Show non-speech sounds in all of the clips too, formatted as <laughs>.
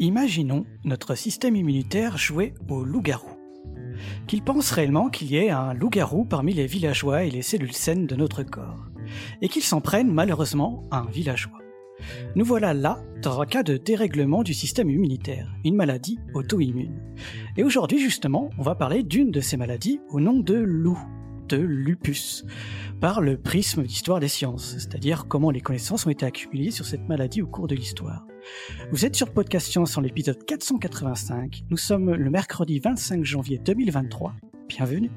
Imaginons notre système immunitaire jouer au loup-garou. Qu'il pense réellement qu'il y ait un loup-garou parmi les villageois et les cellules saines de notre corps, et qu'il s'en prenne malheureusement à un villageois. Nous voilà là dans un cas de dérèglement du système immunitaire, une maladie auto-immune. Et aujourd'hui justement, on va parler d'une de ces maladies au nom de loup, de lupus, par le prisme d'histoire des sciences, c'est-à-dire comment les connaissances ont été accumulées sur cette maladie au cours de l'histoire. Vous êtes sur Podcast Science en l'épisode 485, nous sommes le mercredi 25 janvier 2023, bienvenue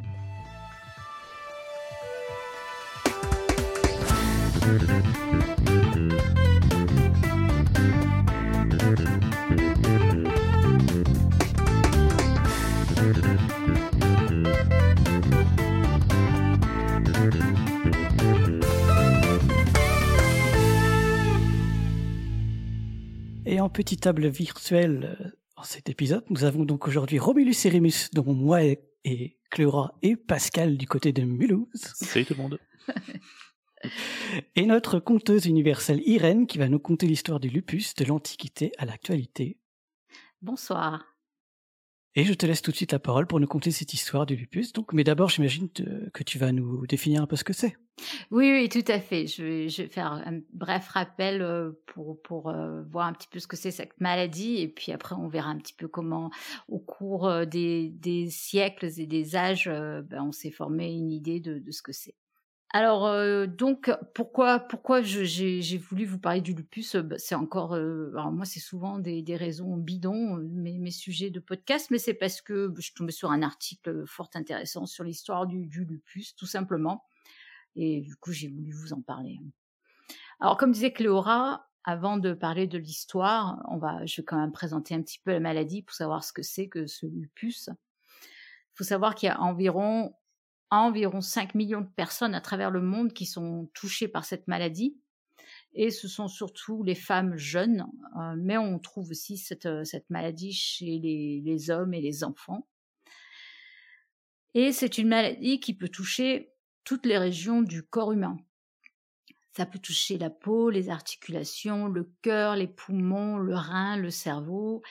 en petite table virtuelle, euh, en cet épisode, nous avons donc aujourd'hui Romulus et Rémus, dont moi et, et Cléora et Pascal du côté de Mulhouse. Salut tout le monde. <laughs> Et notre conteuse universelle Irène qui va nous conter l'histoire du lupus de l'Antiquité à l'actualité. Bonsoir. Et je te laisse tout de suite la parole pour nous conter cette histoire du lupus. Donc, mais d'abord, j'imagine que tu vas nous définir un peu ce que c'est. Oui, oui, tout à fait. Je vais, faire un bref rappel euh, pour, pour euh, voir un petit peu ce que c'est cette maladie. Et puis après, on verra un petit peu comment, au cours euh, des, des siècles et des âges, ben, on s'est formé une idée de, de ce que c'est. Alors euh, donc pourquoi pourquoi j'ai voulu vous parler du lupus? Bah, C'est encore euh, alors moi c'est souvent des, des, raisons bidons euh, mes, mes, sujets de podcast, mais c'est parce que bah, je tombée sur un article fort intéressant sur l'histoire du, du, lupus tout simplement, et du coup j'ai voulu vous en parler. Alors comme disait Cléora, avant de parler de l'histoire, on va je vais quand même présenter un petit peu la maladie pour savoir ce que c'est que ce lupus. Il faut savoir qu'il y a environ environ 5 millions de personnes à travers le monde qui sont touchées par cette maladie. Et ce sont surtout les femmes jeunes, euh, mais on trouve aussi cette, euh, cette maladie chez les, les, hommes et les enfants. Et c'est une maladie qui peut toucher toutes les régions du corps humain. Ça peut toucher la peau, les articulations, le cœur, les poumons, le rein, le cerveau,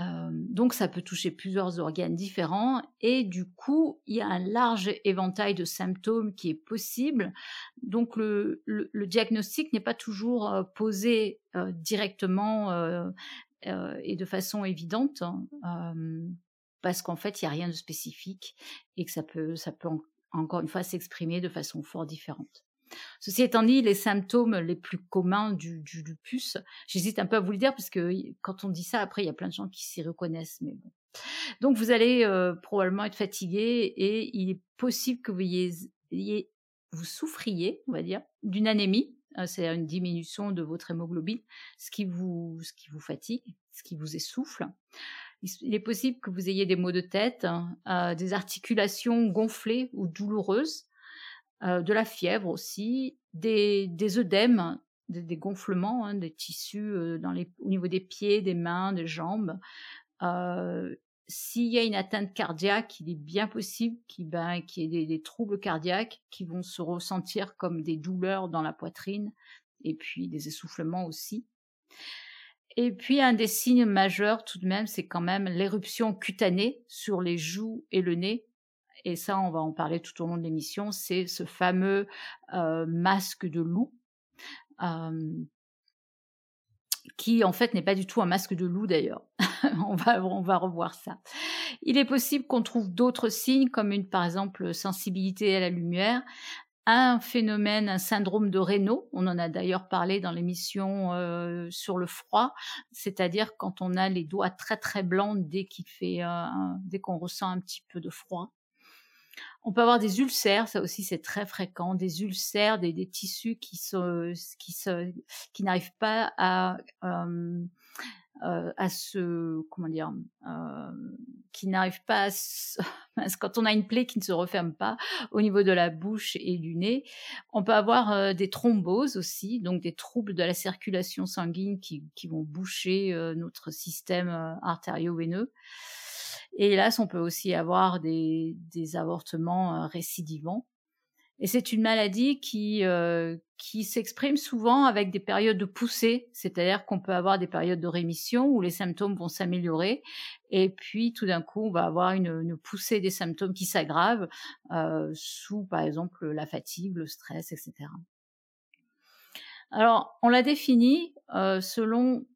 donc ça peut toucher plusieurs organes différents et du coup il y a un large éventail de symptômes qui est possible. Donc le, diagnostic n'est pas toujours posé directement et de façon évidente hein, parce qu'en fait il n'y a rien de spécifique et que ça peut, ça peut encore une fois s'exprimer de façon fort différente. Ceci étant dit, les symptômes les plus communs du, lupus, j'hésite un peu à vous le dire parce que quand on dit ça, après, il y a plein de gens qui s'y reconnaissent, mais bon. Donc, vous allez euh, probablement être fatigué et il est possible que vous, ayez, vous souffriez, on va dire, d'une anémie, euh, c'est une diminution de votre hémoglobine, ce qui vous, ce qui vous fatigue, ce qui vous essouffle. Il est possible que vous ayez des maux de tête, hein, euh, des articulations gonflées ou douloureuses, euh, de la fièvre aussi, des, des œdèmes, des, gonflements, hein, des tissus euh, au niveau des pieds, des mains, des jambes. Euh, s'il y a une atteinte cardiaque, il est bien possible qu'il ben, y ait des, des, troubles cardiaques qui vont se ressentir comme des douleurs dans la poitrine et puis des essoufflements aussi. Et puis un des signes majeurs tout de même, c'est quand même l'éruption cutanée sur les joues et le nez et ça on va en parler tout au long de l'émission, c'est ce fameux euh, masque de loup. qui en fait n'est pas du tout un masque de loup d'ailleurs. <laughs> on, va, on va revoir ça. Il est possible qu'on trouve d'autres signes comme une par exemple sensibilité à la lumière, un phénomène, un syndrome de Raynaud. On en a d'ailleurs parlé dans l'émission euh, sur le froid, c'est-à-dire quand on a les doigts très très blancs dès qu'il fait, euh, dès qu'on ressent un petit peu de froid. On peut avoir des ulcères, ça aussi c'est très fréquent, des ulcères, des, tissus qui se, qui se, qui n'arrivent pas à euh, euh, à se comment dire, euh, qui n'arrivent pas à se, <laughs> quand on a une plaie qui ne se referme pas au niveau de la bouche et du nez. On peut avoir des thromboses aussi, donc des troubles de la circulation sanguine qui, vont boucher notre système artério-veineux. Et hélas, on peut aussi avoir des, avortements euh, récidivants. Et c'est une maladie qui, euh, qui s'exprime souvent avec des périodes de poussée, c'est-à-dire qu'on peut avoir des périodes de rémission où les symptômes vont s'améliorer, et puis tout d'un coup, on va avoir une, poussée des symptômes qui s'aggravent euh, sous, par exemple, la fatigue, le stress, etc. Alors, on l'a défini euh, selon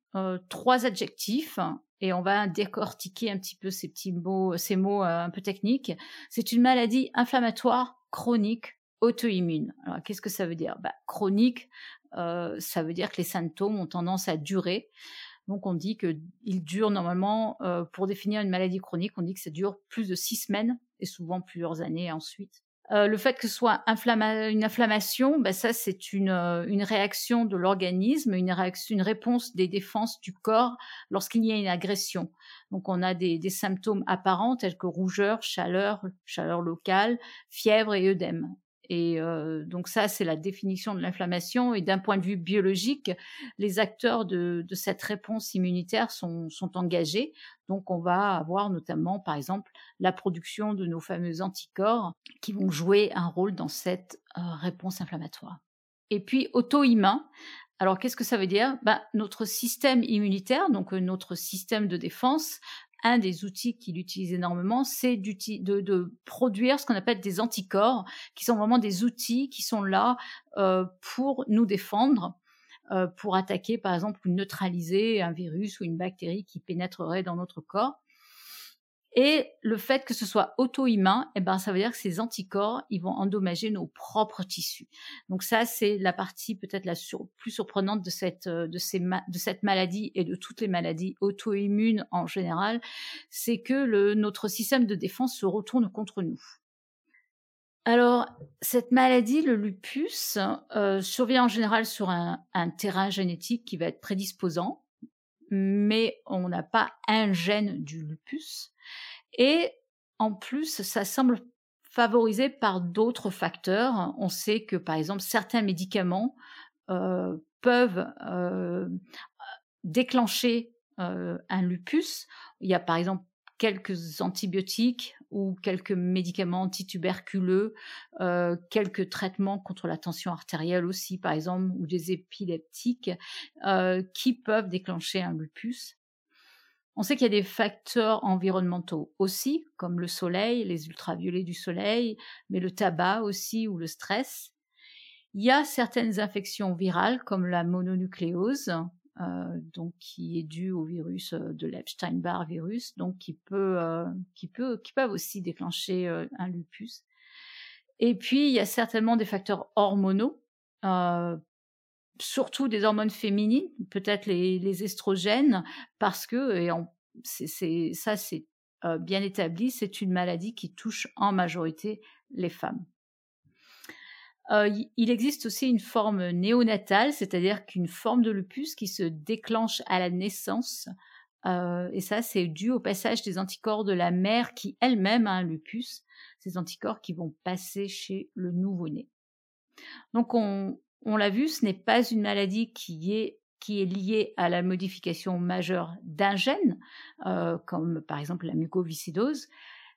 trois adjectifs et on va décortiquer un petit peu ces mots euh, un peu techniques. C'est une maladie inflammatoire chronique auto-immune. Alors, qu'est-ce que ça veut dire? Bah, Chronique, euh, ça veut dire que les symptômes ont tendance à durer. Donc, on dit qu'il dure normalement, euh, pour définir une maladie chronique, on dit que ça dure plus de six semaines et souvent plusieurs années ensuite. Euh, le fait que ce soit une inflammation, bah, ça c'est une, euh, une, réaction de l'organisme, une, une réponse des défenses du corps lorsqu'il y a une agression. Donc on a des, des, symptômes apparents tels que rougeur, chaleur, chaleur locale, fièvre et œdème. Et euh, donc ça, c'est la définition de l'inflammation. Et d'un point de vue biologique, les acteurs de, cette réponse immunitaire sont, sont, engagés. Donc on va avoir notamment, par exemple, la production de nos fameux anticorps qui vont jouer un rôle dans cette euh, réponse inflammatoire. Et puis auto-immun. Alors qu'est-ce que ça veut dire? Ben, Notre système immunitaire, donc euh, notre système de défense, un des outils qu'il utilise énormément, c'est de, de, produire ce qu'on appelle des anticorps, qui sont vraiment des outils qui sont là euh, pour nous défendre, euh, pour attaquer par exemple ou neutraliser un virus ou une bactérie qui pénétrerait dans notre corps. Et le fait que ce soit auto-immun, eh ben, ça veut dire que ces anticorps, ils vont endommager nos propres tissus. Donc ça, c'est la partie peut-être la plus surprenante de cette, euh, de, cette maladie et de toutes les maladies auto-immunes en général, c'est que notre système de défense se retourne contre nous. Alors, cette maladie, le lupus, euh, survient en général sur un terrain génétique qui va être prédisposant, mais on n'a pas un gène du lupus. Et en plus, ça semble favorisé par d'autres facteurs. On sait que, par exemple, certains médicaments euh, peuvent euh, déclencher euh, un lupus. Il y a, par exemple, quelques antibiotiques ou quelques médicaments antituberculeux, euh, quelques traitements contre la tension artérielle aussi, par exemple, ou des épileptiques, euh, qui peuvent déclencher un lupus. On sait qu'il y a des facteurs environnementaux aussi, comme le soleil, les ultraviolets du soleil, mais le tabac aussi ou le stress. Il y a certaines infections virales comme la mononucléose, euh, donc qui est due au virus euh, de l'Epstein-Barr virus, donc qui peut, euh, qui peut, qui peuvent aussi déclencher un lupus. Et puis il y a certainement des facteurs hormonaux, surtout des hormones féminines, peut-être les, les, estrogènes, parce que, et c'est, ça c'est bien établi, c'est une maladie qui touche en majorité les femmes. Euh, il existe aussi une forme néonatale, c'est-à-dire qu'une forme de lupus qui se déclenche à la naissance, euh, et ça c'est dû au passage des anticorps de la mère qui elle-même a un lupus, ces anticorps qui vont passer chez le nouveau-né. Donc on, l'a vu, ce n'est pas une maladie qui est, qui est liée à la modification majeure d'un gène, euh, comme par exemple la mucoviscidose,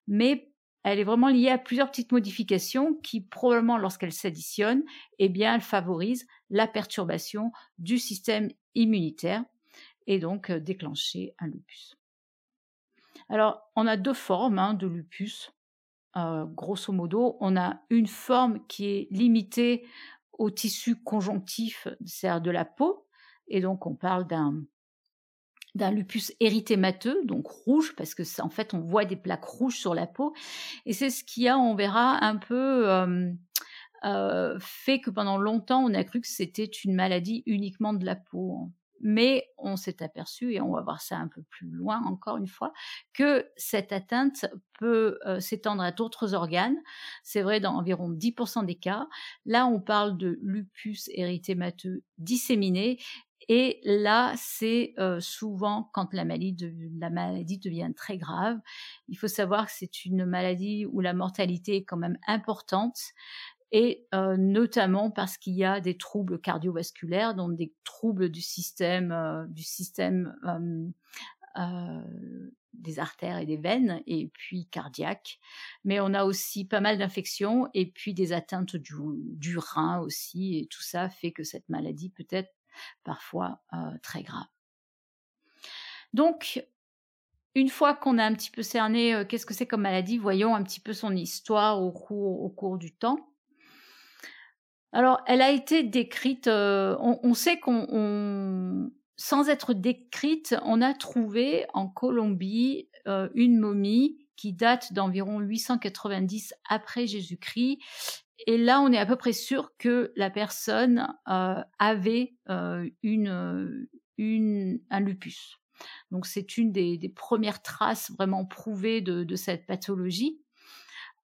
mais elle est vraiment liée à plusieurs petites modifications qui, probablement, lorsqu'elles s'additionnent, eh bien, favorisent la perturbation du système immunitaire et donc euh, déclencher un lupus. Alors, on a deux formes hein, de lupus. Euh, grosso modo, on a une forme qui est limitée au tissu conjonctif, c'est-à-dire de la peau. Et donc, on parle d'un d'un lupus érythémateux, donc rouge, parce que en fait, on voit des plaques rouges sur la peau. Et c'est ce qui a, on verra, un peu euh, euh, fait que pendant longtemps, on a cru que c'était une maladie uniquement de la peau mais on s'est aperçu, et on va voir ça un peu plus loin encore une fois, que cette atteinte peut euh, s'étendre à d'autres organes. C'est vrai dans environ 10% des cas. Là, on parle de lupus érythémateux disséminé, et là, c'est euh, souvent quand la maladie, la maladie devient très grave. Il faut savoir que c'est une maladie où la mortalité est quand même importante et euh, notamment parce qu'il y a des troubles cardiovasculaires, donc des troubles du système, euh, du système euh, des artères et des veines, et puis cardiaque. Mais on a aussi pas mal d'infections, et puis des atteintes du, du, rein aussi, et tout ça fait que cette maladie peut être parfois euh, très grave. Donc, une fois qu'on a un petit peu cerné euh, qu'est-ce que c'est comme maladie, voyons un petit peu son histoire au cours, du temps. Alors, elle a été décrite, euh, on, sait qu'on, sans être décrite, on a trouvé en Colombie une momie qui date d'environ 890 après Jésus-Christ. Et là, on est à peu près sûr que la personne avait une, une, un lupus. Donc c'est une des, premières traces vraiment prouvées de, cette pathologie.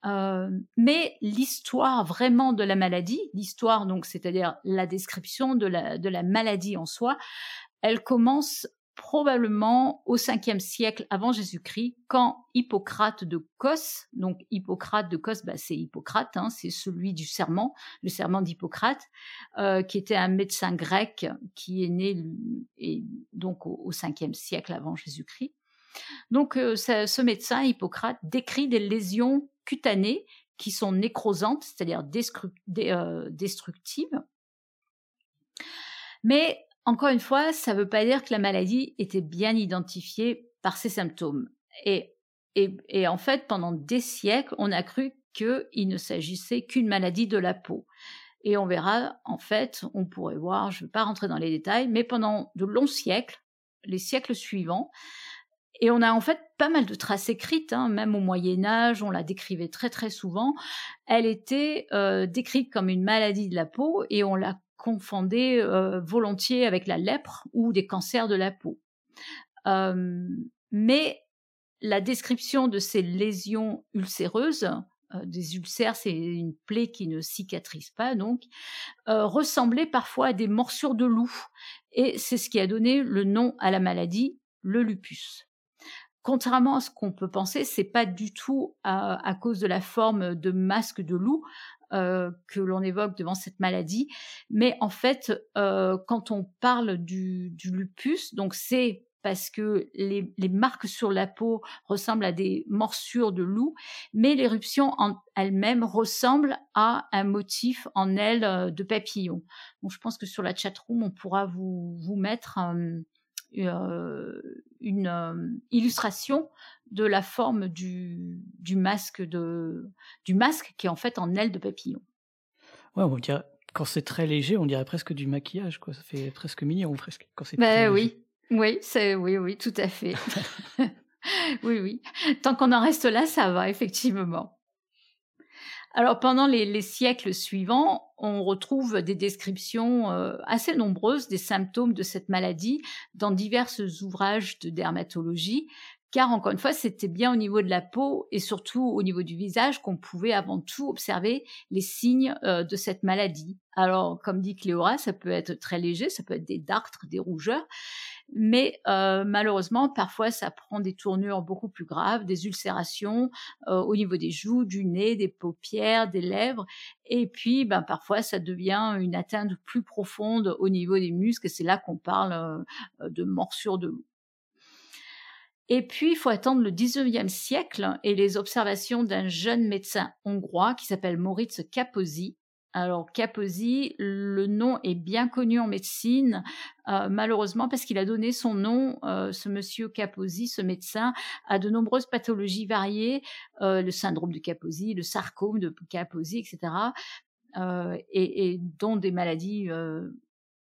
Euh, mais l'histoire vraiment de la maladie, l'histoire donc c'est-à-dire la description de la maladie en soi, elle commence probablement au 5e siècle avant Jésus-Christ, quand Hippocrate de Cos, donc Hippocrate de Cos, bah, c'est Hippocrate, hein, c'est celui du serment, le serment d'Hippocrate, euh, qui était un médecin grec qui est né et donc au, 5e siècle avant Jésus-Christ. Donc euh, ce médecin, Hippocrate, décrit des lésions cutanées qui sont nécrosantes, c'est-à-dire euh, destructives. Mais encore une fois, ça ne veut pas dire que la maladie était bien identifiée par ses symptômes. Et, et, en fait, pendant des siècles, on a cru qu'il ne s'agissait qu'une maladie de la peau. Et on verra, en fait, on pourrait voir, je ne vais pas rentrer dans les détails, mais pendant de longs siècles, les siècles suivants, et on a en fait pas mal de traces écrites, hein, même au Moyen Âge, on la décrivait très très souvent. Elle était euh, décrite comme une maladie de la peau et on la confondait euh, volontiers avec la lèpre ou des cancers de la peau. Euh, mais la description de ces lésions ulcéreuses, euh, des ulcères, c'est une plaie qui ne cicatrise pas, donc, ressemblait parfois à des morsures de loup. Et c'est ce qui a donné le nom à la maladie, le lupus. Contrairement à ce qu'on peut penser, c'est pas du tout à, cause de la forme de masque de loup, euh, que l'on évoque devant cette maladie. Mais en fait, euh, quand on parle du, lupus, donc c'est parce que les, marques sur la peau ressemblent à des morsures de loup, mais l'éruption en elle-même ressemble à un motif en aile euh, de papillon. Donc je pense que sur la chatroom, on pourra vous, vous mettre une illustration de la forme du, du, masque de, du masque qui est en fait en aile de papillon. Ouais, on dirait, quand c'est très léger, on dirait presque du maquillage, quoi. Ça fait presque mignon, presque. Quand c'est ben, oui, oui, c'est oui, oui, tout à fait. <laughs> <laughs> oui, oui. Tant qu'on en reste là, ça va effectivement. Alors pendant les, siècles suivants, on retrouve des descriptions euh, assez nombreuses des symptômes de cette maladie dans divers ouvrages de dermatologie, car encore une fois, c'était bien au niveau de la peau et surtout au niveau du visage qu'on pouvait avant tout observer les signes euh, de cette maladie. Alors, comme dit Cléora, ça peut être très léger, ça peut être des dartres, des rougeurs, mais euh, malheureusement, parfois, ça prend des tournures beaucoup plus graves, des ulcérations euh, au niveau des joues, du nez, des paupières, des lèvres, et puis, ben, parfois, ça devient une atteinte plus profonde au niveau des muscles, c'est là qu'on parle de morsure de loup. Et puis, il faut attendre le 19e siècle et les observations d'un jeune médecin hongrois qui s'appelle Moritz Kaposi. Alors, Kaposi, le nom est bien connu en médecine, euh, malheureusement, parce qu'il a donné son nom, euh, ce monsieur Kaposi, ce médecin, à de nombreuses pathologies variées, euh, le syndrome de Kaposi, le sarcome de Kaposi, etc., et, et, dont des maladies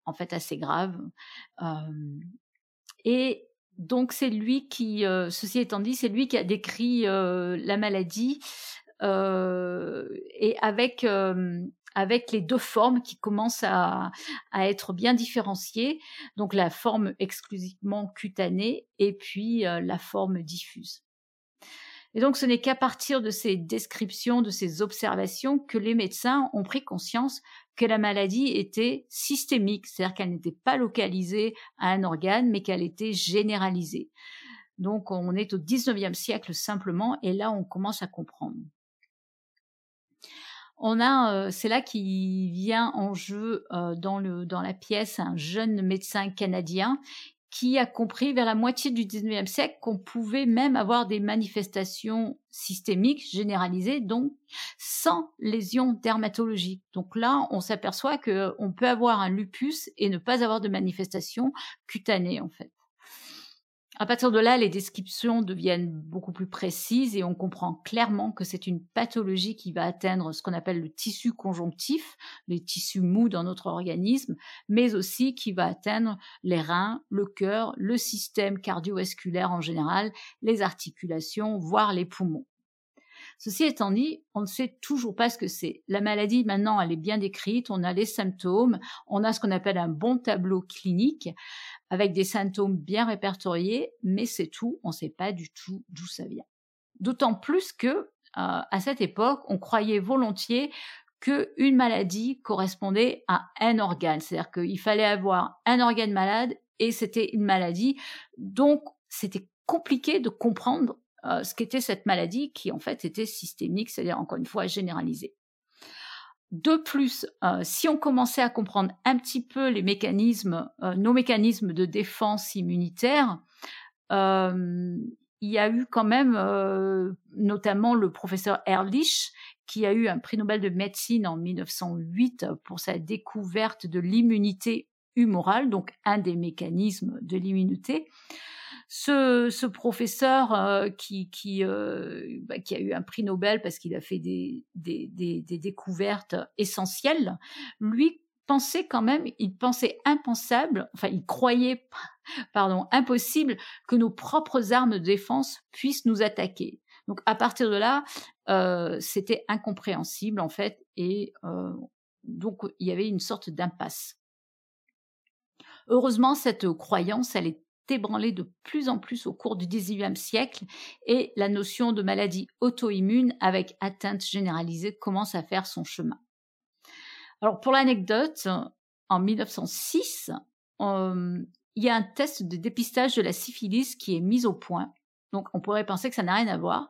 en fait assez graves. et donc c'est lui qui, euh, ceci étant dit, c'est lui qui a décrit euh, la maladie euh, et avec avec les deux formes qui commencent à, être bien différenciées, donc la forme exclusivement cutanée et puis la forme diffuse. Et donc ce n'est qu'à partir de ces descriptions, de ces observations, que les médecins ont pris conscience que la maladie était systémique, c'est-à-dire qu'elle n'était pas localisée à un organe, mais qu'elle était généralisée. Donc on est au 19e siècle simplement, et là on commence à comprendre. On a, euh, c'est là qu'il vient en jeu euh, dans, le, dans la pièce un jeune médecin canadien qui a compris vers la moitié du 19e siècle qu'on pouvait même avoir des manifestations systémiques généralisées, donc sans lésions dermatologiques. Donc là, on s'aperçoit qu'on peut avoir un lupus et ne pas avoir de manifestations cutanées, en fait. À partir de là, les descriptions deviennent beaucoup plus précises et on comprend clairement que c'est une pathologie qui va atteindre ce qu'on appelle le tissu conjonctif, les tissus mous dans notre organisme, mais aussi qui va atteindre les reins, le cœur, le système cardiovasculaire en général, les articulations, voire les poumons. Ceci étant dit, on ne sait toujours pas ce que c'est. La maladie, maintenant, elle est bien décrite, on a les symptômes, on a ce qu'on appelle un bon tableau clinique, avec des symptômes bien répertoriés, mais c'est tout, on ne sait pas du tout d'où ça vient. D'autant plus que, euh, à cette époque, on croyait volontiers qu'une maladie correspondait à un organe, c'est-à-dire qu'il fallait avoir un organe malade et c'était une maladie. Donc, c'était compliqué de comprendre euh, ce qu'était cette maladie qui en fait était systémique, c'est-à-dire encore une fois généralisée. De plus, euh, si on commençait à comprendre un petit peu les mécanismes, euh, nos mécanismes de défense immunitaire, il y a eu quand même notamment le professeur Ehrlich qui a eu un prix Nobel de médecine en 1908 pour sa découverte de l'immunité humorale, donc un des mécanismes de l'immunité ce, professeur euh, qui, euh, bah, qui, a eu un prix Nobel parce qu'il a fait des, des, découvertes essentielles, lui pensait quand même, il pensait impensable, enfin il croyait, pardon, impossible que nos propres armes de défense puissent nous attaquer. Donc à partir de là, euh, c'était incompréhensible en fait, et donc il y avait une sorte d'impasse. Heureusement, cette croyance, elle est ébranlée de plus en plus au cours du XIXe siècle et la notion de maladie auto-immune avec atteinte généralisée commence à faire son chemin. Alors pour l'anecdote, en 1906, euh, il y a un test de dépistage de la syphilis qui est mis au point. Donc on pourrait penser que ça n'a rien à voir,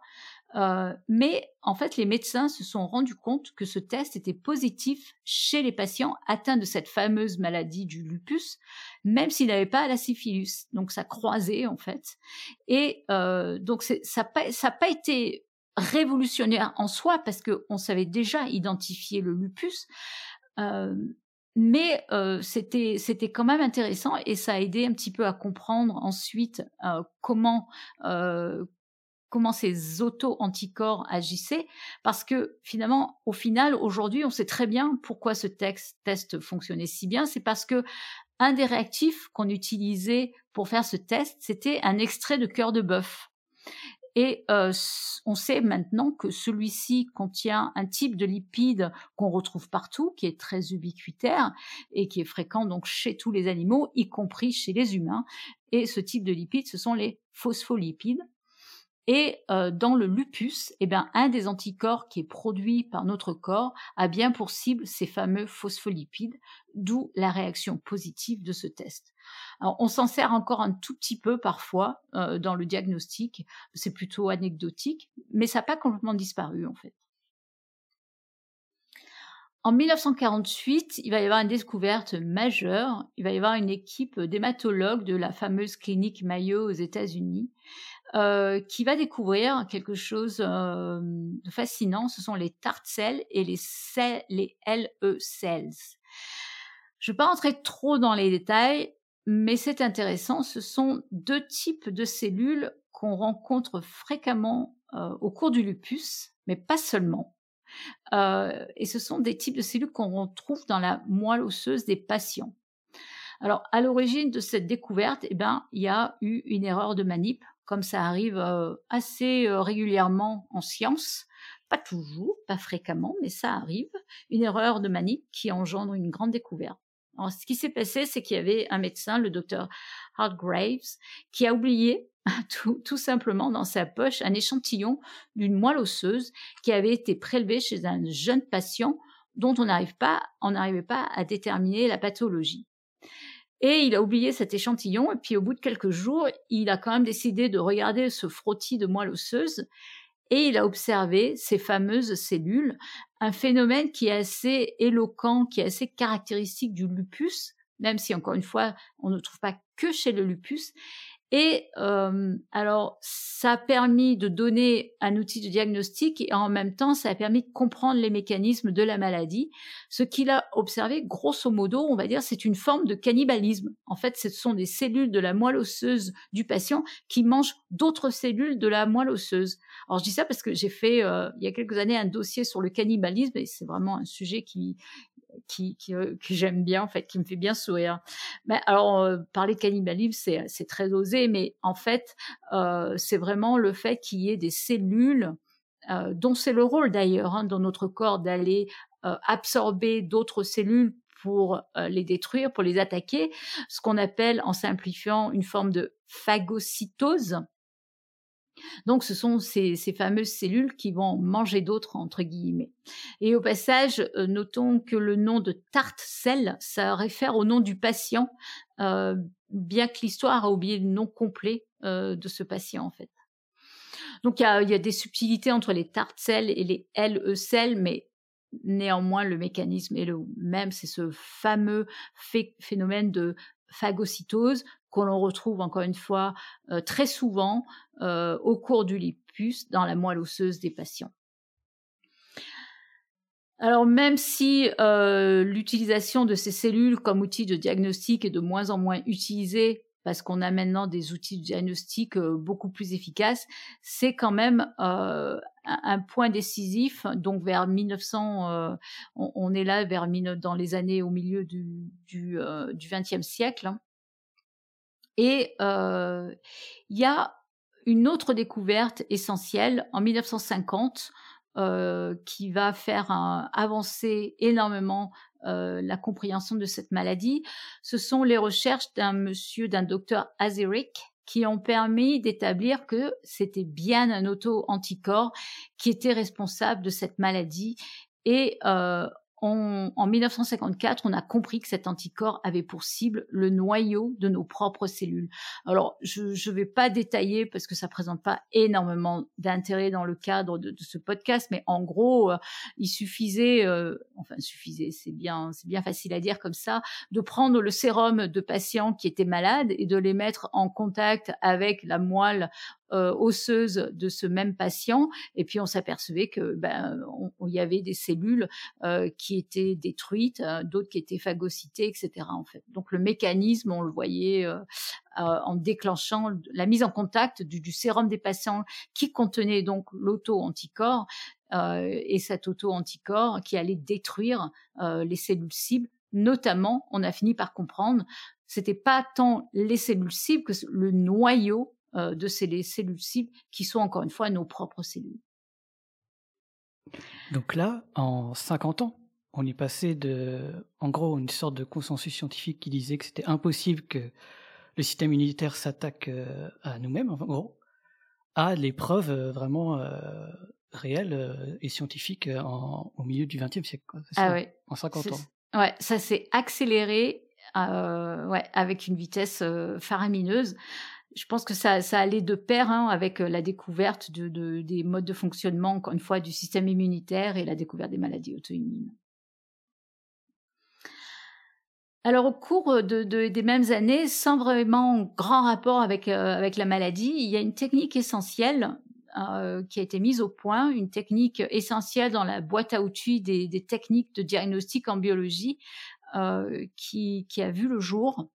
euh, mais en fait, les médecins se sont rendus compte que ce test était positif chez les patients atteints de cette fameuse maladie du lupus, même s'ils n'avaient pas la syphilis. Donc ça croisait en fait. Et euh, donc ça n'a pas, été révolutionnaire en soi parce qu'on savait déjà identifier le lupus. Euh, mais c'était c'était quand même intéressant et ça a aidé un petit peu à comprendre ensuite comment comment ces auto-anticorps agissaient, parce que finalement, au final, aujourd'hui, on sait très bien pourquoi ce test fonctionnait si bien. C'est parce que un des réactifs qu'on utilisait pour faire ce test, c'était un extrait de cœur de bœuf. Et euh, on sait maintenant que celui-ci contient un type de lipide qu'on retrouve partout, qui est très ubiquitaire et qui est fréquent donc chez tous les animaux, y compris chez les humains. Et ce type de lipide, ce sont les phospholipides. Et euh, dans le lupus, eh bien, un des anticorps qui est produit par notre corps a bien pour cible ces fameux phospholipides, d'où la réaction positive de ce test. On s'en sert encore un tout petit peu parfois euh, dans le diagnostic, c'est plutôt anecdotique, mais ça n'a pas complètement disparu en fait. En 1948, il va y avoir une découverte majeure. Il va y avoir une équipe d'hématologues de la fameuse clinique Mayo aux États-Unis euh, qui va découvrir quelque chose euh, de fascinant. Ce sont les tart cells et les, les LE cells. Je ne vais pas rentrer trop dans les détails, mais c'est intéressant. Ce sont deux types de cellules qu'on rencontre fréquemment euh, au cours du lupus, mais pas seulement. et ce sont des types de cellules qu'on retrouve dans la moelle osseuse des patients. Alors, à l'origine de cette découverte, eh ben, il y a eu une erreur de manip comme ça arrive assez régulièrement en science, pas toujours, pas fréquemment, mais ça arrive, une erreur de manip qui engendre une grande découverte. Alors, ce qui s'est passé, c'est qu'il y avait un médecin, le docteur Hargraves, qui a oublié <laughs> tout, simplement dans sa poche un échantillon d'une moelle osseuse qui avait été prélevé chez un jeune patient dont on pas, on n'arrivait pas à déterminer la pathologie. Et il a oublié cet échantillon, et puis au bout de quelques jours, il a quand même décidé de regarder ce frottis de moelle osseuse, et il a observé ces fameuses cellules, un phénomène qui est assez éloquent, qui est assez caractéristique du lupus, même si encore une fois, on ne trouve pas que chez le lupus et euh, alors, ça a permis de donner un outil de diagnostic et en même temps, ça a permis de comprendre les mécanismes de la maladie. Ce qu'il a observé, grosso modo, on va dire, c'est une forme de cannibalisme. En fait, ce sont des cellules de la moelle osseuse du patient qui mangent d'autres cellules de la moelle osseuse. Alors, je dis ça parce que j'ai fait, euh, il y a quelques années, un dossier sur le cannibalisme et c'est vraiment un sujet qui, qui, euh, que j'aime bien en fait, qui me fait bien sourire. Mais alors euh, parler de cannibalisme c'est très osé, mais en fait euh, c'est vraiment le fait qu'il y ait des cellules dont c'est le rôle d'ailleurs hein, dans notre corps d'aller absorber d'autres cellules pour les détruire, pour les attaquer, ce qu'on appelle en simplifiant une forme de phagocytose. Donc, ce sont ces, fameuses cellules qui vont manger d'autres, entre guillemets. Et au passage, euh, notons que le nom de tarte cell, ça réfère au nom du patient, euh, bien que l'histoire a oublié le nom complet euh, de ce patient, en fait. Donc, il y a, des subtilités entre les tarte cells et les LE mais néanmoins, le mécanisme est le même. C'est ce fameux phénomène de phagocytose qu'on retrouve encore une fois euh, très souvent euh, au cours du lipus dans la moelle osseuse des patients. Alors même si euh, l'utilisation de ces cellules comme outil de diagnostic est de moins en moins utilisée parce qu'on a maintenant des outils de diagnostic beaucoup plus efficaces, c'est quand même un, point décisif. Donc vers 1900, on, est là vers dans les années au milieu du, du, 20e siècle. Et il y a une autre découverte essentielle en 1950 qui va faire avancer énormément la compréhension de cette maladie. Ce sont les recherches d'un monsieur, d'un docteur Azeric, qui ont permis d'établir que c'était bien un auto-anticorps qui était responsable de cette maladie. Et en 1954, on a compris que cet anticorps avait pour cible le noyau de nos propres cellules. Alors, je ne vais pas détailler parce que ça présente pas énormément d'intérêt dans le cadre de, ce podcast, mais en gros, euh, il suffisait, euh, enfin suffisait, c'est bien, c'est bien facile à dire comme ça, de prendre le sérum de patients qui étaient malades et de les mettre en contact avec la moelle euh, osseuse de ce même patient et puis on s'apercevait que ben il y avait des cellules euh, qui étaient détruites, euh, d'autres qui étaient phagocytées, etc. En fait, donc le mécanisme, on le voyait en déclenchant la mise en contact du, sérum des patients qui contenait donc l'auto-anticorps et cet auto-anticorps qui allait détruire les cellules cibles notamment, on a fini par comprendre, c'était pas tant les cellules cibles que le noyau euh, de ces cellules cibles qui sont encore une fois nos propres cellules. Donc là, en 50 ans, on est passé de, en gros, une sorte de consensus scientifique qui disait que c'était impossible que le système immunitaire s'attaque euh, à nous-mêmes, en gros, à l'épreuve euh, vraiment réelle et scientifique au milieu du XXe siècle. ah ouais. En 50 ans. Ouais, ça s'est accéléré ouais, avec une vitesse faramineuse je pense que ça, allait de pair hein, avec euh, la découverte de, des modes de fonctionnement, encore une fois, du système immunitaire et la découverte des maladies auto-immunes. Alors au cours de, des mêmes années, sans vraiment grand rapport avec, euh, avec la maladie, il y a une technique essentielle euh, qui a été mise au point, une technique essentielle dans la boîte à outils des, techniques de diagnostic en biologie qui, a vu le jour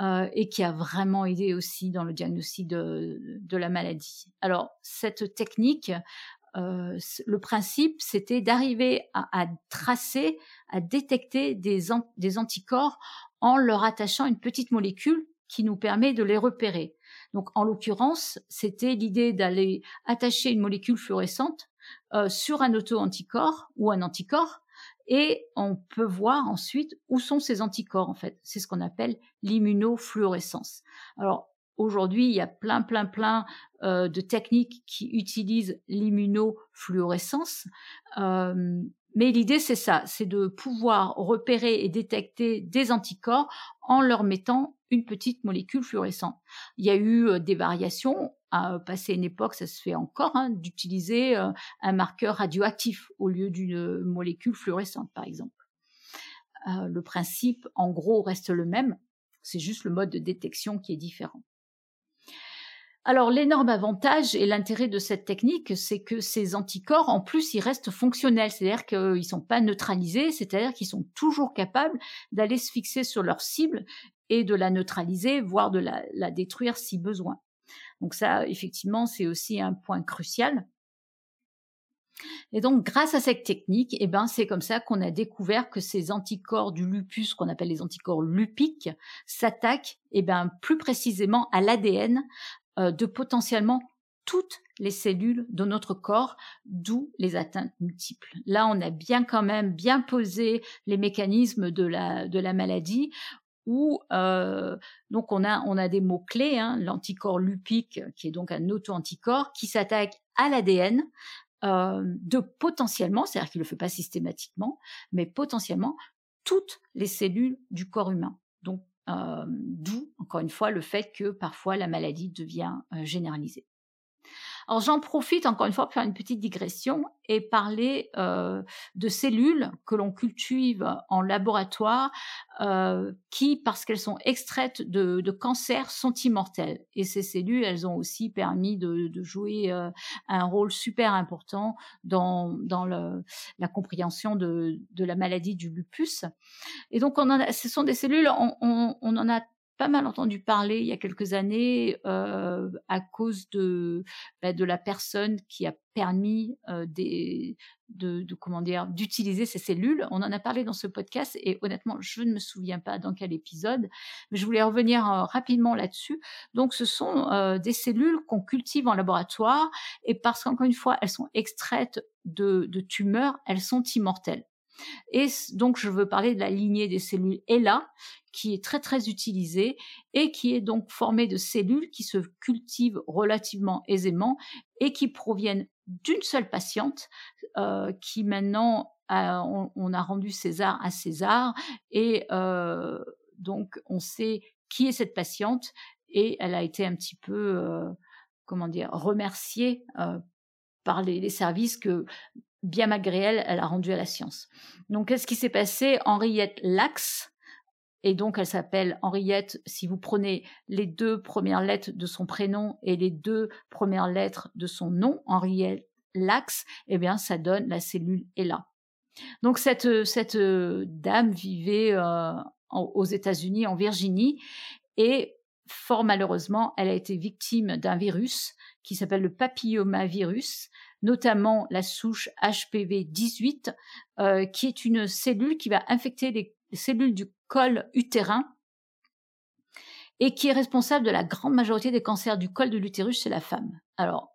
euh, et qui a vraiment aidé aussi dans le diagnostic de, la maladie. Alors, cette technique, euh, le principe, c'était d'arriver à, tracer, à détecter des, des anticorps en leur attachant une petite molécule qui nous permet de les repérer. Donc, en l'occurrence, c'était l'idée d'aller attacher une molécule fluorescente euh, sur un auto-anticorps ou un anticorps et on peut voir ensuite où sont ces anticorps en fait. C'est ce qu'on appelle l'immunofluorescence. Alors aujourd'hui, il y a plein, plein, plein euh, de techniques qui utilisent l'immunofluorescence. Euh, mais l'idée, c'est ça, c'est de pouvoir repérer et détecter des anticorps en leur mettant une petite molécule fluorescente. Il y a eu euh, des variations à passer une époque, ça se fait encore, hein, d'utiliser euh, un marqueur radioactif au lieu d'une molécule fluorescente, par exemple. Euh, le principe, en gros, reste le même, C'est juste le mode de détection qui est différent. Alors l'énorme avantage et l'intérêt de cette technique, c'est que ces anticorps, en plus, ils restent fonctionnels, c'est-à-dire qu'ils ne sont pas neutralisés, c'est-à-dire qu'ils sont toujours capables d'aller se fixer sur leur cible et de la neutraliser, voire de la, détruire si besoin. Donc ça, effectivement, c'est aussi un point crucial. Et donc, grâce à cette technique, eh ben, c'est comme ça qu'on a découvert que ces anticorps du lupus, qu'on appelle les anticorps lupiques, s'attaquent, eh ben, plus précisément à l'ADN euh, de potentiellement toutes les cellules de notre corps, d'où les atteintes multiples. Là, on a bien quand même bien posé les mécanismes de la, de la maladie où euh, donc on a, des mots clés, hein, l'anticorps lupique qui est donc un auto-anticorps qui s'attaque à l'ADN euh, de potentiellement, c'est-à-dire qu'il ne le fait pas systématiquement, mais potentiellement toutes les cellules du corps humain. Donc euh, d'où, encore une fois, le fait que parfois la maladie devient euh, généralisée. Alors j'en profite encore une fois pour faire une petite digression et parler euh, de cellules que l'on cultive en laboratoire euh, qui, parce qu'elles sont extraites de, de cancer, sont immortelles. Et ces cellules, elles ont aussi permis de, de jouer euh, un rôle super important dans, dans le, la compréhension de, de, la maladie du lupus. Et donc, on en a, ce sont des cellules, on, on, on en a pas mal entendu parler il y a quelques années euh, à cause de, bah, de la personne qui a permis euh, des, de, de, comment dire d'utiliser ces cellules. On en a parlé dans ce podcast et honnêtement, je ne me souviens pas dans quel épisode, mais je voulais revenir euh, rapidement là-dessus. Donc, ce sont euh, des cellules qu'on cultive en laboratoire et parce qu'encore une fois, elles sont extraites de, de tumeurs, elles sont immortelles. Et donc, je veux parler de la lignée des cellules ELA, qui est très très utilisée et qui est donc formée de cellules qui se cultivent relativement aisément et qui proviennent d'une seule patiente euh, qui maintenant on, a rendu César à César et euh, donc on sait qui est cette patiente et elle a été un petit peu euh, comment dire remerciée par les, services que bien malgré elle, elle a rendu à la science. Donc, qu'est-ce qui s'est passé? Henriette Lax, et donc elle s'appelle Henriette, si vous prenez les deux premières lettres de son prénom et les deux premières lettres de son nom, Henriette Lax, eh bien, ça donne la cellule ELA. Donc, cette, cette euh, dame vivait euh, aux États-Unis, en Virginie, et fort malheureusement, elle a été victime d'un virus qui s'appelle le papillomavirus, notamment la souche HPV 18, euh, qui est une cellule qui va infecter les cellules du col utérin et qui est responsable de la grande majorité des cancers du col de l'utérus chez la femme. Alors,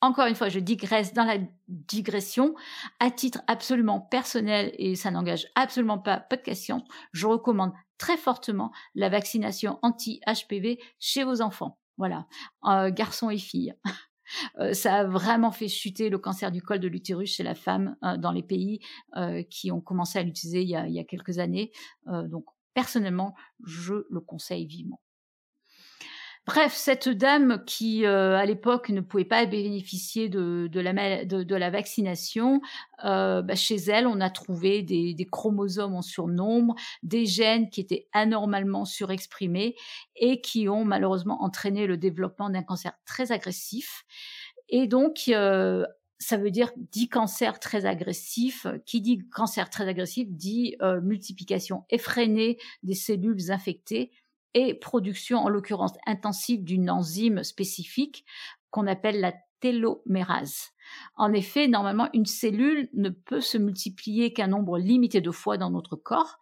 encore une fois, je digresse dans la digression. À titre absolument personnel, et ça n'engage absolument pas podcast science, je recommande très fortement la vaccination anti-HPV chez vos enfants. Voilà, euh, garçons et filles. <laughs> Euh, ça a vraiment fait chuter le cancer du col de l'utérus chez la femme euh, dans les pays euh, qui ont commencé à l'utiliser il, il, y a quelques années. donc personnellement, je le conseille vivement. Bref, cette dame qui, euh, à l'époque, ne pouvait pas bénéficier de, de, la, de, la, vaccination, euh, bah, chez elle, on a trouvé des, des, chromosomes en surnombre, des gènes qui étaient anormalement surexprimés et qui ont malheureusement entraîné le développement d'un cancer très agressif. Et donc, euh, ça veut dire dit cancer très agressif. Qui dit cancer très agressif dit euh, multiplication effrénée des cellules infectées et production, en l'occurrence intensive, d'une enzyme spécifique qu'on appelle la télomérase. En effet, normalement, une cellule ne peut se multiplier qu'un nombre limité de fois dans notre corps,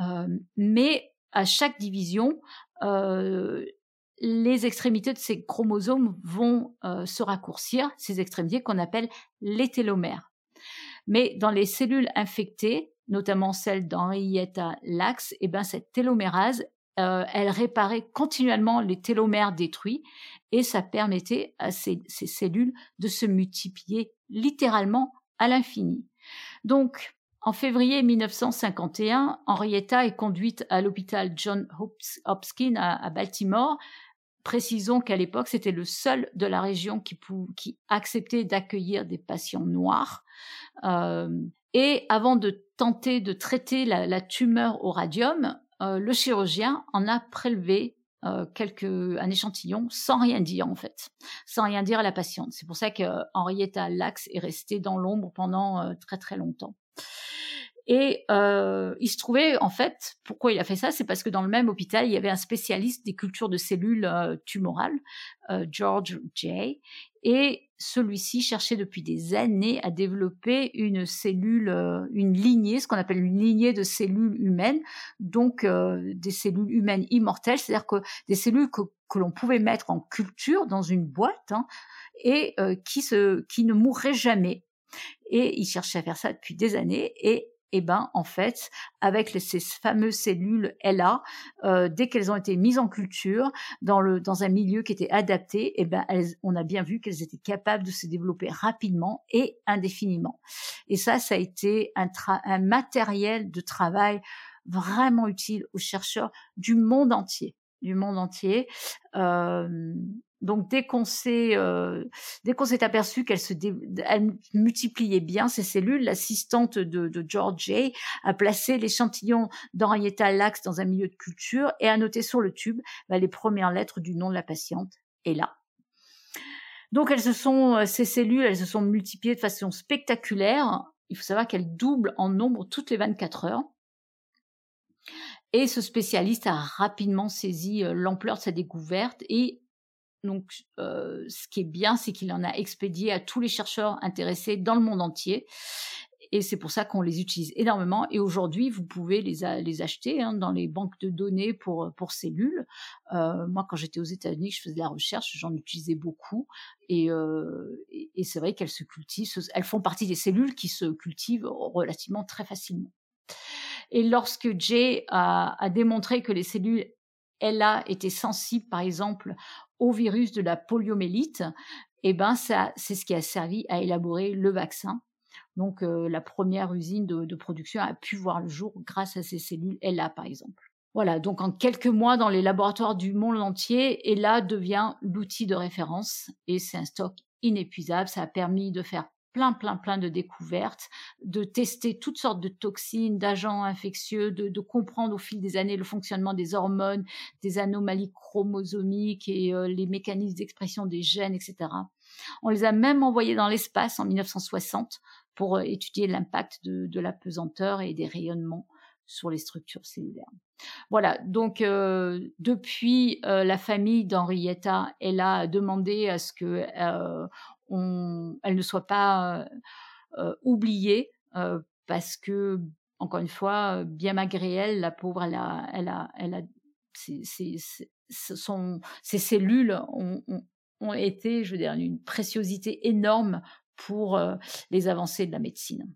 euh, mais à chaque division, euh, les extrémités de ces chromosomes vont euh, se raccourcir, ces extrémités qu'on appelle les télomères. Mais dans les cellules infectées, notamment celles d'Henrietta Lacks, eh ben, cette télomérase euh, elle réparait continuellement les télomères détruits et ça permettait à ces, cellules de se multiplier littéralement à l'infini. Donc, en février 1951, Henrietta est conduite à l'hôpital John Hopkins à, Baltimore. Précisons qu'à l'époque, c'était le seul de la région qui, acceptait d'accueillir des patients noirs. Euh, et avant de tenter de traiter la tumeur au radium, le chirurgien en a prélevé quelques, un échantillon sans rien dire en fait, sans rien dire à la patiente. C'est pour ça que Henrietta Lacks est restée dans l'ombre pendant très très longtemps. Et euh, il se trouvait, en fait, pourquoi il a fait ça? C'est parce que dans le même hôpital, il y avait un spécialiste des cultures de cellules euh, tumorales, euh, George Jay, et celui-ci cherchait depuis des années à développer une cellule, euh, une lignée, ce qu'on appelle une lignée de cellules humaines, donc euh, des cellules humaines immortelles, c'est-à-dire que des cellules que, que l'on pouvait mettre en culture dans une boîte hein, et qui, se, qui ne mourraient jamais. Et il cherchait à faire ça depuis des années et eh ben en fait, avec ces fameuses cellules LA, euh, dès qu'elles ont été mises en culture dans le dans un milieu qui était adapté, eh ben on a bien vu qu'elles étaient capables de se développer rapidement et indéfiniment. Et ça, ça a été un, un matériel de travail vraiment utile aux chercheurs du monde entier, du monde entier. Euh, donc dès qu'on s'est euh, dès qu'on s'est aperçu qu'elle se elle multipliait bien ces cellules, l'assistante de, de, George Jay a placé l'échantillon d'Henrietta Lacks dans un milieu de culture et a noté sur le tube bah, les premières lettres du nom de la patiente. Et là. Donc elles se sont euh, ces cellules, elles se sont multipliées de façon spectaculaire. Il faut savoir qu'elles doublent en nombre toutes les 24 heures. Et ce spécialiste a rapidement saisi euh, l'ampleur de sa découverte et donc, euh, ce qui est bien, c'est qu'il en a expédié à tous les chercheurs intéressés dans le monde entier. Et c'est pour ça qu'on les utilise énormément. Et aujourd'hui, vous pouvez les, acheter hein, dans les banques de données pour, cellules. Euh, moi, quand j'étais aux États-Unis, je faisais de la recherche, j'en utilisais beaucoup. Et, euh, c'est vrai qu'elles se cultivent. Elles font partie des cellules qui se cultivent relativement très facilement. Et lorsque Jay a démontré que les cellules LA étaient sensibles, par exemple, au virus de la poliomélite, et eh ben ça, c'est ce qui a servi à élaborer le vaccin. Donc euh, la première usine de, production a pu voir le jour grâce à ces cellules ELA par exemple. Voilà, donc en quelques mois dans les laboratoires du monde entier, ELA devient l'outil de référence et c'est un stock inépuisable. Ça a permis de faire plein, plein, plein de découvertes, de tester toutes sortes de toxines, d'agents infectieux, de, comprendre au fil des années le fonctionnement des hormones, des anomalies chromosomiques et euh, les mécanismes d'expression des gènes, etc. On les a même envoyés dans l'espace en 1960 pour euh, étudier l'impact de, la pesanteur et des rayonnements sur les structures cellulaires. Voilà, donc euh, depuis la famille d'Henrietta, elle a demandé à ce que elle ne soit pas euh, euh, oubliée euh, parce que encore une fois, bien malgré elle, la pauvre, elle a, elle a, elle a, ses, cellules ont, ont, été, je veux dire, une préciosité énorme pour les avancées de la médecine.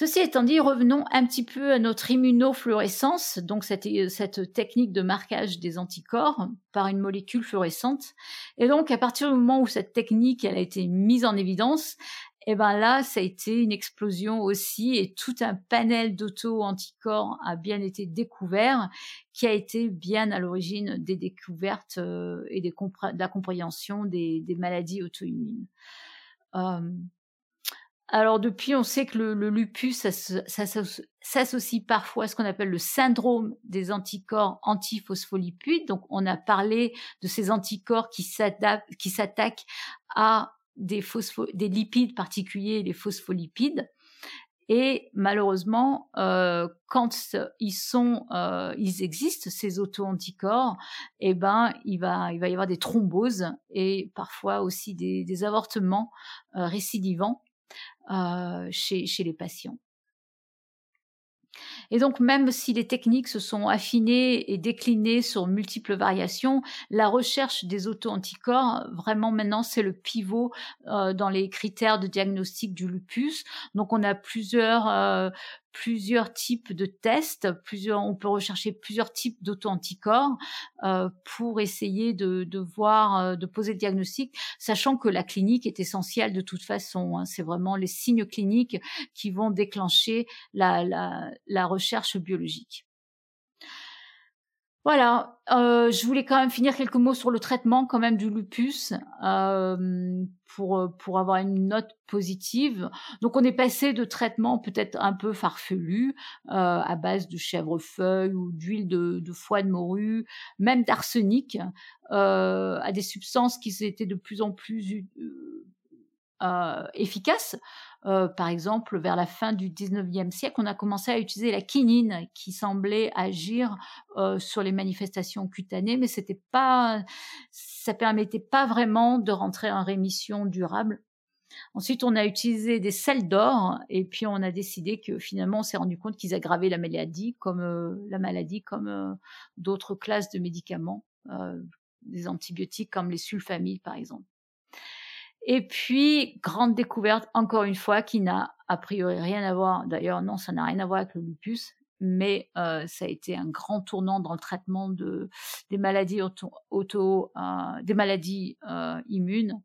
Ceci étant dit, revenons un petit peu à notre immunofluorescence, donc cette, technique de marquage des anticorps par une molécule fluorescente. Et donc, à partir du moment où cette technique elle a été mise en évidence, eh ben là, ça a été une explosion aussi, et tout un panel d'auto-anticorps a bien été découvert, qui a été bien à l'origine des découvertes euh, et des de la compréhension des, des maladies auto-immunes. Euh, alors depuis, on sait que le, lupus s'associe parfois à ce qu'on appelle le syndrome des anticorps antiphospholipides. Donc on a parlé de ces anticorps qui s'attaquent à des, des, lipides particuliers, les phospholipides. Et malheureusement, euh, quand ils sont, euh, ils existent ces auto-anticorps, eh ben, il va, va y avoir des thromboses et parfois aussi des, des avortements euh, récidivants euh, chez, chez les patients. Et donc, même si les techniques se sont affinées et déclinées sur multiples variations, la recherche des auto-anticorps, vraiment maintenant, c'est le pivot euh, dans les critères de diagnostic du lupus. Donc, on a plusieurs, euh, plusieurs types de tests, plusieurs, on peut rechercher plusieurs types d'auto-anticorps euh, pour essayer de, voir, euh, de poser le diagnostic, sachant que la clinique est essentielle de toute façon. Hein. C'est vraiment les signes cliniques qui vont déclencher la, la recherche biologique. Voilà, euh, je voulais quand même finir quelques mots sur le traitement quand même du lupus euh, pour pour avoir une note positive. Donc on est passé de traitements peut-être un peu farfelus euh, à base de chèvrefeuille ou d'huile de, foie de morue, même d'arsenic, à des substances qui étaient de plus en plus efficaces euh, par exemple, vers la fin du 19e siècle, on a commencé à utiliser la quinine qui semblait agir euh, sur les manifestations cutanées, mais c'était pas, ça permettait pas vraiment de rentrer en rémission durable. Ensuite, on a utilisé des sels d'or et puis on a décidé que finalement, on s'est rendu compte qu'ils aggravaient la maladie, comme euh, la maladie, comme d'autres classes de médicaments, des antibiotiques comme les sulfamides par exemple. Et puis, grande découverte, encore une fois, qui n'a a priori rien à voir, d'ailleurs non, ça n'a rien à voir avec le lupus, mais euh, ça a été un grand tournant dans le traitement de, des maladies auto, euh, des maladies euh, immunes.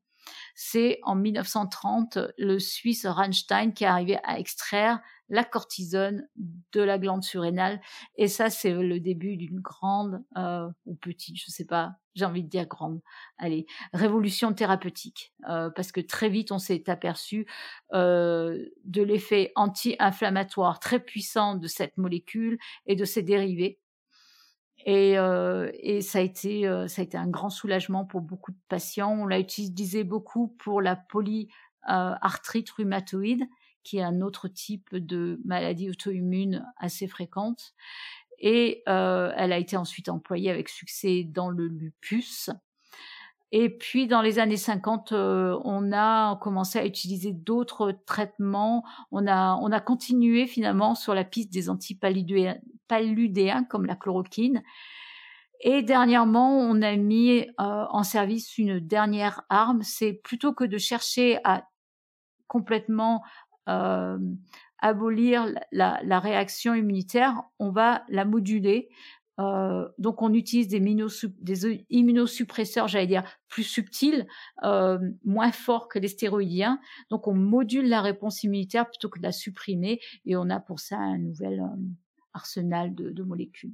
C'est en 1930 le Suisse Reinstein qui est arrivé à extraire la cortisone de la glande surrénale. Et ça, c'est le début d'une grande, euh, ou petite, je sais pas, j'ai envie de dire grande, allez, révolution thérapeutique. Euh, parce que très vite, on s'est aperçu euh, de l'effet anti-inflammatoire très puissant de cette molécule et de ses dérivés. Et, euh, et ça a été euh, ça a été un grand soulagement pour beaucoup de patients. On l'a utilisé beaucoup pour la polyarthrite rhumatoïde qui est un autre type de maladie auto-immune assez fréquente. Et euh, elle a été ensuite employée avec succès dans le lupus. Et puis dans les années 50, euh, on a commencé à utiliser d'autres traitements. On a, on a continué finalement sur la piste des antipaludéens comme la chloroquine. Et dernièrement, on a mis euh, en service une dernière arme. C'est plutôt que de chercher à complètement euh, abolir la, la, réaction immunitaire, on va la moduler. Euh, donc on utilise des, immunosuppresseurs, j'allais dire, plus subtils, euh, moins forts que les stéroïdiens. Donc on module la réponse immunitaire plutôt que de la supprimer et on a pour ça un nouvel euh, arsenal de, molécules.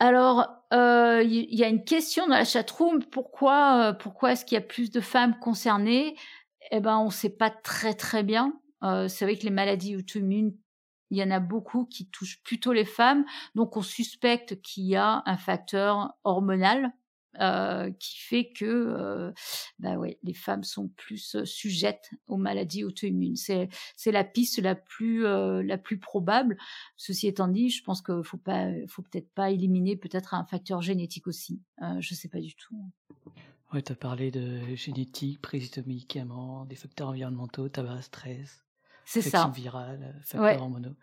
Alors, il euh, y, a une question dans la chatroom. Pourquoi, pourquoi est-ce qu'il y a plus de femmes concernées? Eh ben, on ne sait pas très très bien. Euh, c'est vrai que les maladies auto-immunes, il y en a beaucoup qui touchent plutôt les femmes. Donc, on suspecte qu'il y a un facteur hormonal euh, qui fait que euh, bah ouais, les femmes sont plus euh, sujettes aux maladies auto-immunes. C'est, c'est la piste la plus, la plus probable. Ceci étant dit, je pense qu'il faut faut peut-être pas éliminer peut-être un facteur génétique aussi. Je sais pas du tout. Ouais, tu as parlé de génétique, prise de médicaments, des facteurs environnementaux, tabac, stress. C'est ça. virale, facteurs ouais. hormonaux.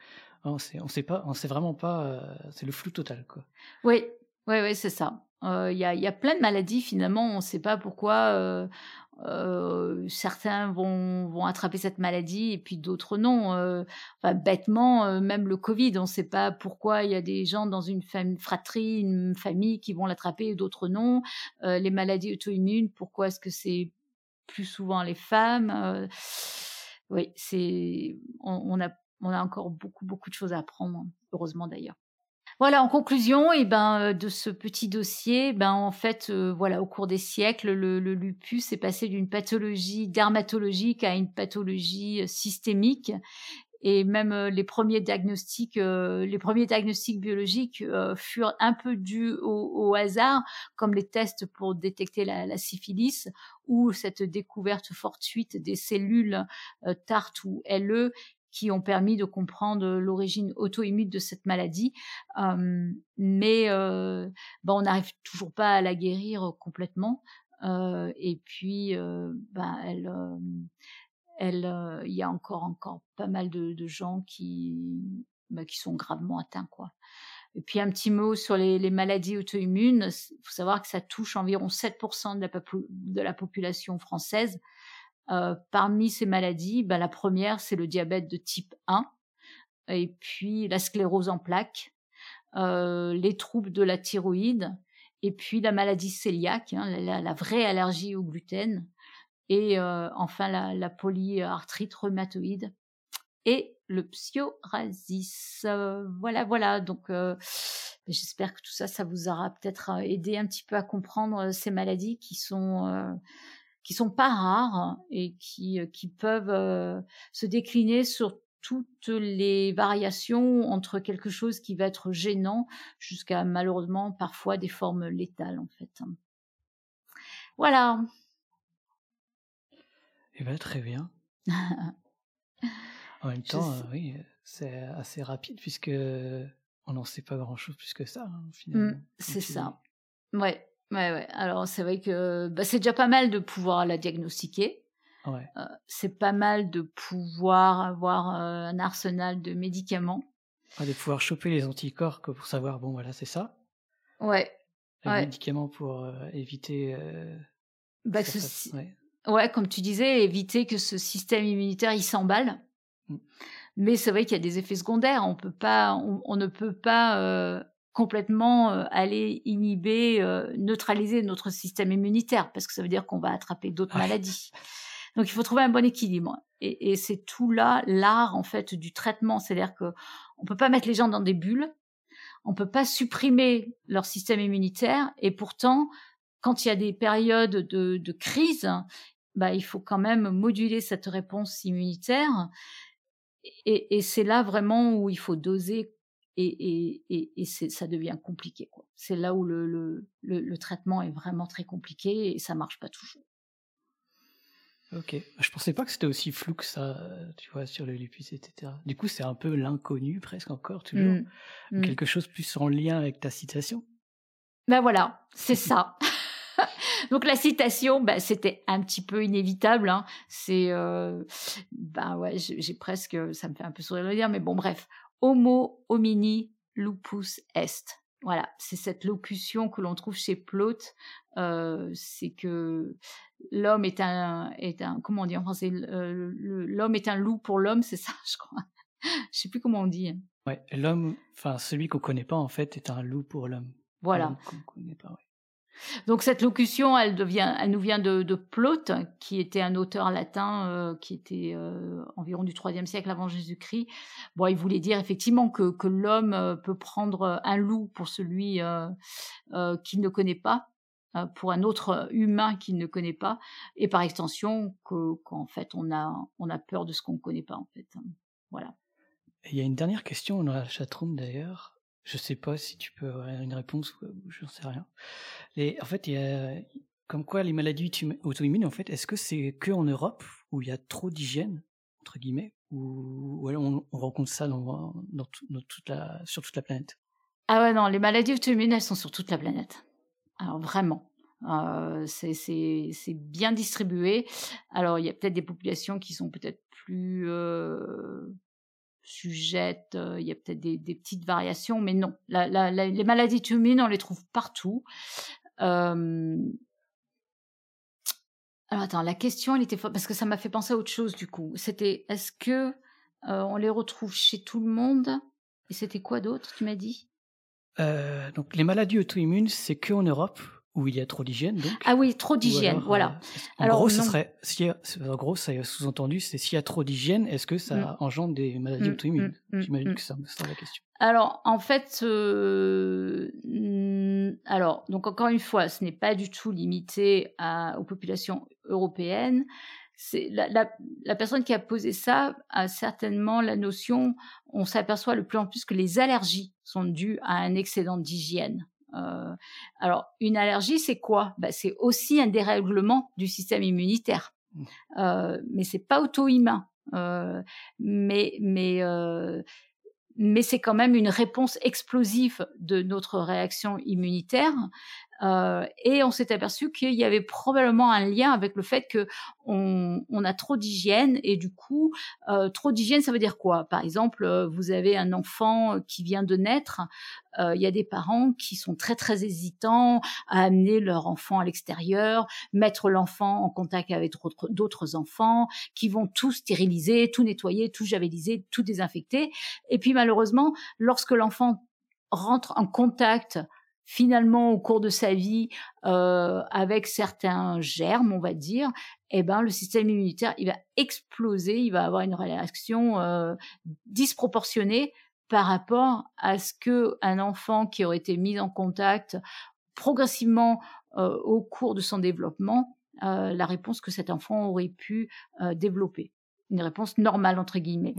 On sait, on sait pas, on sait vraiment pas, c'est le flou total, quoi. Oui, oui, oui, c'est ça. Il y, a, y, a, plein de maladies finalement, on ne sait pas pourquoi euh, euh, certains vont, vont, attraper cette maladie et puis d'autres non. Euh, enfin, bêtement, même le Covid, on ne sait pas pourquoi il y a des gens dans une fratrie, une famille qui vont l'attraper et d'autres non. les maladies auto-immunes, pourquoi est-ce que c'est plus souvent les femmes Oui, c'est on, a, on a encore beaucoup beaucoup de choses à apprendre, heureusement d'ailleurs. Voilà, en conclusion, et eh ben euh, de ce petit dossier, ben en fait, euh, voilà, au cours des siècles, le, le lupus est passé d'une pathologie dermatologique à une pathologie euh, systémique. Et même les premiers diagnostics, les premiers diagnostics biologiques furent un peu dus au, au, hasard, comme les tests pour détecter la, la, syphilis ou cette découverte fortuite des cellules TART ou LE qui ont permis de comprendre l'origine auto-immune de cette maladie. Euh, mais euh, on n'arrive toujours pas à la guérir complètement. Euh, et puis, ben, elle, elle, il y a encore encore pas mal de, gens qui, ben, qui sont gravement atteints, quoi. Et puis un petit mot sur les, maladies auto-immunes. Il faut savoir que ça touche environ 7% de la, population française. Euh, parmi ces maladies, bah, la première, c'est le diabète de type 1, et puis la sclérose en plaques, euh, les troubles de la thyroïde, et puis la maladie cœliaque, hein, la, vraie allergie au gluten, et euh, enfin la, polyarthrite rhumatoïde. et le psoriasis. voilà, voilà. Donc, j'espère que tout ça, vous aura peut-être aidé un petit peu à comprendre ces maladies qui sont sont pas rares et qui qui peuvent se décliner sur toutes les variations entre quelque chose qui va être gênant jusqu'à malheureusement parfois des formes létales en fait. Voilà. Eh bien, très bien. <laughs> en même temps, euh, oui, c'est assez rapide puisque on n'en sait pas grand-chose plus que ça, hein, finalement. Mmh, c'est ça. Ouais, ouais, ouais. Alors, c'est vrai que bah, c'est déjà pas mal de pouvoir la diagnostiquer. Ouais. Euh, c'est pas mal de pouvoir avoir euh, un arsenal de médicaments. de pouvoir choper les anticorps pour savoir, bon, voilà, c'est ça. Ouais. Les médicaments pour éviter. Bah, ouais. comme tu disais, éviter que ce système immunitaire il s'emballe. Mmh. Mais c'est vrai qu'il y a des effets secondaires. On peut pas, on, ne peut pas complètement aller inhiber, neutraliser notre système immunitaire parce que ça veut dire qu'on va attraper d'autres maladies. Donc il faut trouver un bon équilibre. Et, et c'est tout là l'art en fait du traitement, c'est-à-dire que on peut pas mettre les gens dans des bulles, on peut pas supprimer leur système immunitaire, et pourtant quand il y a des périodes de, de crise, bah il faut quand même moduler cette réponse immunitaire. Et, et c'est là vraiment où il faut doser et, et, et ça devient compliqué. C'est là où le, le, le, traitement est vraiment très compliqué et ça marche pas toujours. Ok, je pensais pas que c'était aussi flou que ça, tu vois, sur le lupus, etc. Du coup, c'est un peu l'inconnu presque encore, toujours. Mmh. Mmh. Quelque chose plus en lien avec ta citation. Ben voilà, c'est <laughs> ça. Donc la citation, ben, c'était un petit peu inévitable. Hein. C'est, euh, ben ouais, j'ai presque, ça me fait un peu sourire de le dire, mais bon, bref. Homo homini lupus est. Voilà, c'est cette locution que l'on trouve chez Plaute. Euh, c'est que l'homme est un, est un, comment on dit en français, l'homme est un loup pour l'homme, c'est ça, <laughs> je crois. je sais plus comment on dit. Ouais, l'homme, enfin celui qu'on connaît pas en fait, est un loup pour l'homme. Voilà. Donc cette locution, elle, nous vient de, de Plaute, qui était un auteur latin euh, qui était euh, environ du IIIe siècle avant Jésus-Christ. Bon, il voulait dire effectivement que, l'homme euh, peut prendre un loup pour celui qu'il ne connaît pas, pour un autre humain qu'il ne connaît pas, et par extension qu'en fait on a, on a peur de ce qu'on ne connaît pas en fait. Voilà. Il y a une dernière question dans la chatroom d'ailleurs. Je sais pas si tu peux avoir une réponse, je n'en sais rien. Les, en fait, il y a, comme quoi les maladies auto-immunes, en fait, est-ce que c'est que en Europe où il y a trop d'hygiène entre guillemets, ou, on, rencontre ça dans, toute la, sur toute la planète? Ah ouais, non, les maladies auto-immunes, elles sont sur toute la planète. Alors vraiment. Euh, c'est bien distribué. Alors, il y a peut-être des populations qui sont peut-être plus euh, sujette, il y a peut-être des, petites variations, mais non. les maladies auto-immunes, on les trouve partout. alors attends, la question, elle était parce que ça m'a fait penser à autre chose du coup. C'était est-ce que on les retrouve chez tout le monde? Et c'était quoi d'autre Tu m'as dit? Donc les maladies auto-immunes, c'est que en Europe où il y a trop d'hygiène, donc. Ah oui, trop d'hygiène, voilà. Euh, en alors, gros, ce serait, si, en gros, ça sous-entendu, c'est s'il y a trop d'hygiène, est-ce que ça mmh. engendre des maladies mmh, auto-immunes? mmh, J'imagine que c'est ça la question. Alors, en fait, euh, alors, donc encore une fois, ce n'est pas du tout limité à, aux populations européennes. C'est la, la, la, personne qui a posé ça a certainement la notion, on s'aperçoit le plus en plus que les allergies sont dues à un excédent d'hygiène. Euh, alors, une allergie, c'est quoi? Bah, C'est aussi un dérèglement du système immunitaire, mmh. euh, mais c'est pas auto-immun. Euh, mais mais mais c'est quand même une réponse explosive de notre réaction immunitaire euh, et on s'est aperçu qu'il y avait probablement un lien avec le fait que on, a trop d'hygiène et du coup euh, trop d'hygiène ça veut dire quoi? Par exemple, euh, vous avez un enfant qui vient de naître, il y a des parents qui sont très très hésitants à amener leur enfant à l'extérieur, mettre l'enfant en contact avec d'autres enfants, qui vont tout stériliser, tout nettoyer, tout javeliser, tout désinfecter. Et puis malheureusement, lorsque l'enfant rentre en contact finalement au cours de sa vie euh, avec certains germes, on va dire, eh ben, le système immunitaire, il va exploser, il va avoir une réaction euh, disproportionnée par rapport à ce que un enfant qui aurait été mis en contact progressivement euh, au cours de son développement, euh, la réponse que cet enfant aurait pu développer. Une réponse normale, entre guillemets.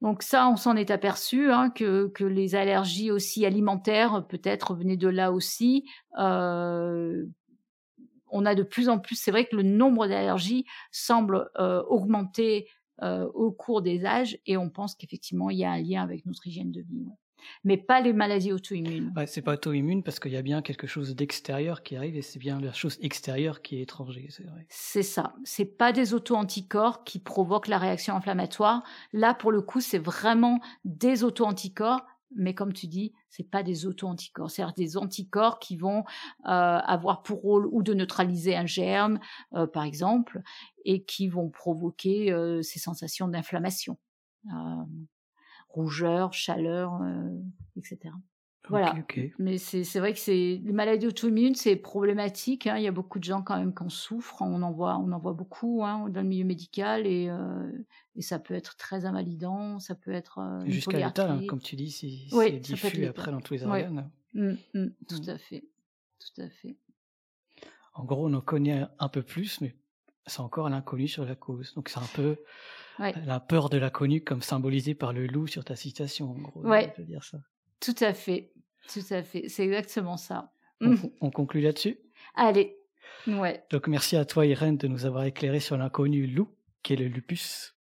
Donc ça, on s'en est aperçu hein, que, les allergies aussi alimentaires peut-être venaient de là aussi. Euh, on a de plus en plus, c'est vrai que le nombre d'allergies semble euh, augmenter euh, au cours des âges et on pense qu'effectivement il y a un lien avec notre hygiène de vie. Mais pas les maladies auto-immunes. Ouais, c'est pas auto-immune parce qu'il y a bien quelque chose d'extérieur qui arrive et c'est bien la chose extérieure qui est étranger, c'est vrai. C'est ça. C'est pas des auto-anticorps qui provoquent la réaction inflammatoire. Là, pour le coup, c'est vraiment des auto-anticorps mais comme tu dis, c'est pas des auto-anticorps, c'est des anticorps qui vont euh, avoir pour rôle ou de neutraliser un germe, euh, par exemple, et qui vont provoquer euh, ces sensations d'inflammation, rougeur, chaleur, etc. Voilà. Mais c'est vrai que c'est les maladies auto-immunes, c'est problématique. Hein. Il y a beaucoup de gens quand même qui en souffrent. On en voit, on en voit beaucoup hein, dans le milieu médical et, euh, et, ça peut être très invalidant. Ça peut être euh, jusqu'à l'état, hein, comme tu dis, si c'est diffus après dans tous les organes. Mmh, mmh, tout mmh. à fait, tout à fait. En gros, on en connaît un peu plus, mais c'est encore l'inconnu sur la cause. Donc c'est un peu la peur de l'inconnu, comme symbolisé par le loup sur ta citation. En gros, ouais. dire ça. Tout à fait. Tout à fait, c'est exactement ça. On, conclut là-dessus? Allez, ouais. Donc merci à toi Irène de nous avoir éclairé sur l'inconnu loup, qui est le lupus.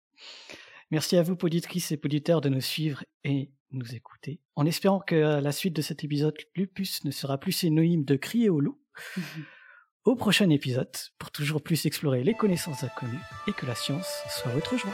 Merci à vous, poditrices et poditeurs, de nous suivre et nous écouter, en espérant que la suite de cet épisode lupus ne sera plus synonyme de crier au loup. <laughs> Au prochain épisode, pour toujours plus explorer les connaissances inconnues et que la science soit votre joie.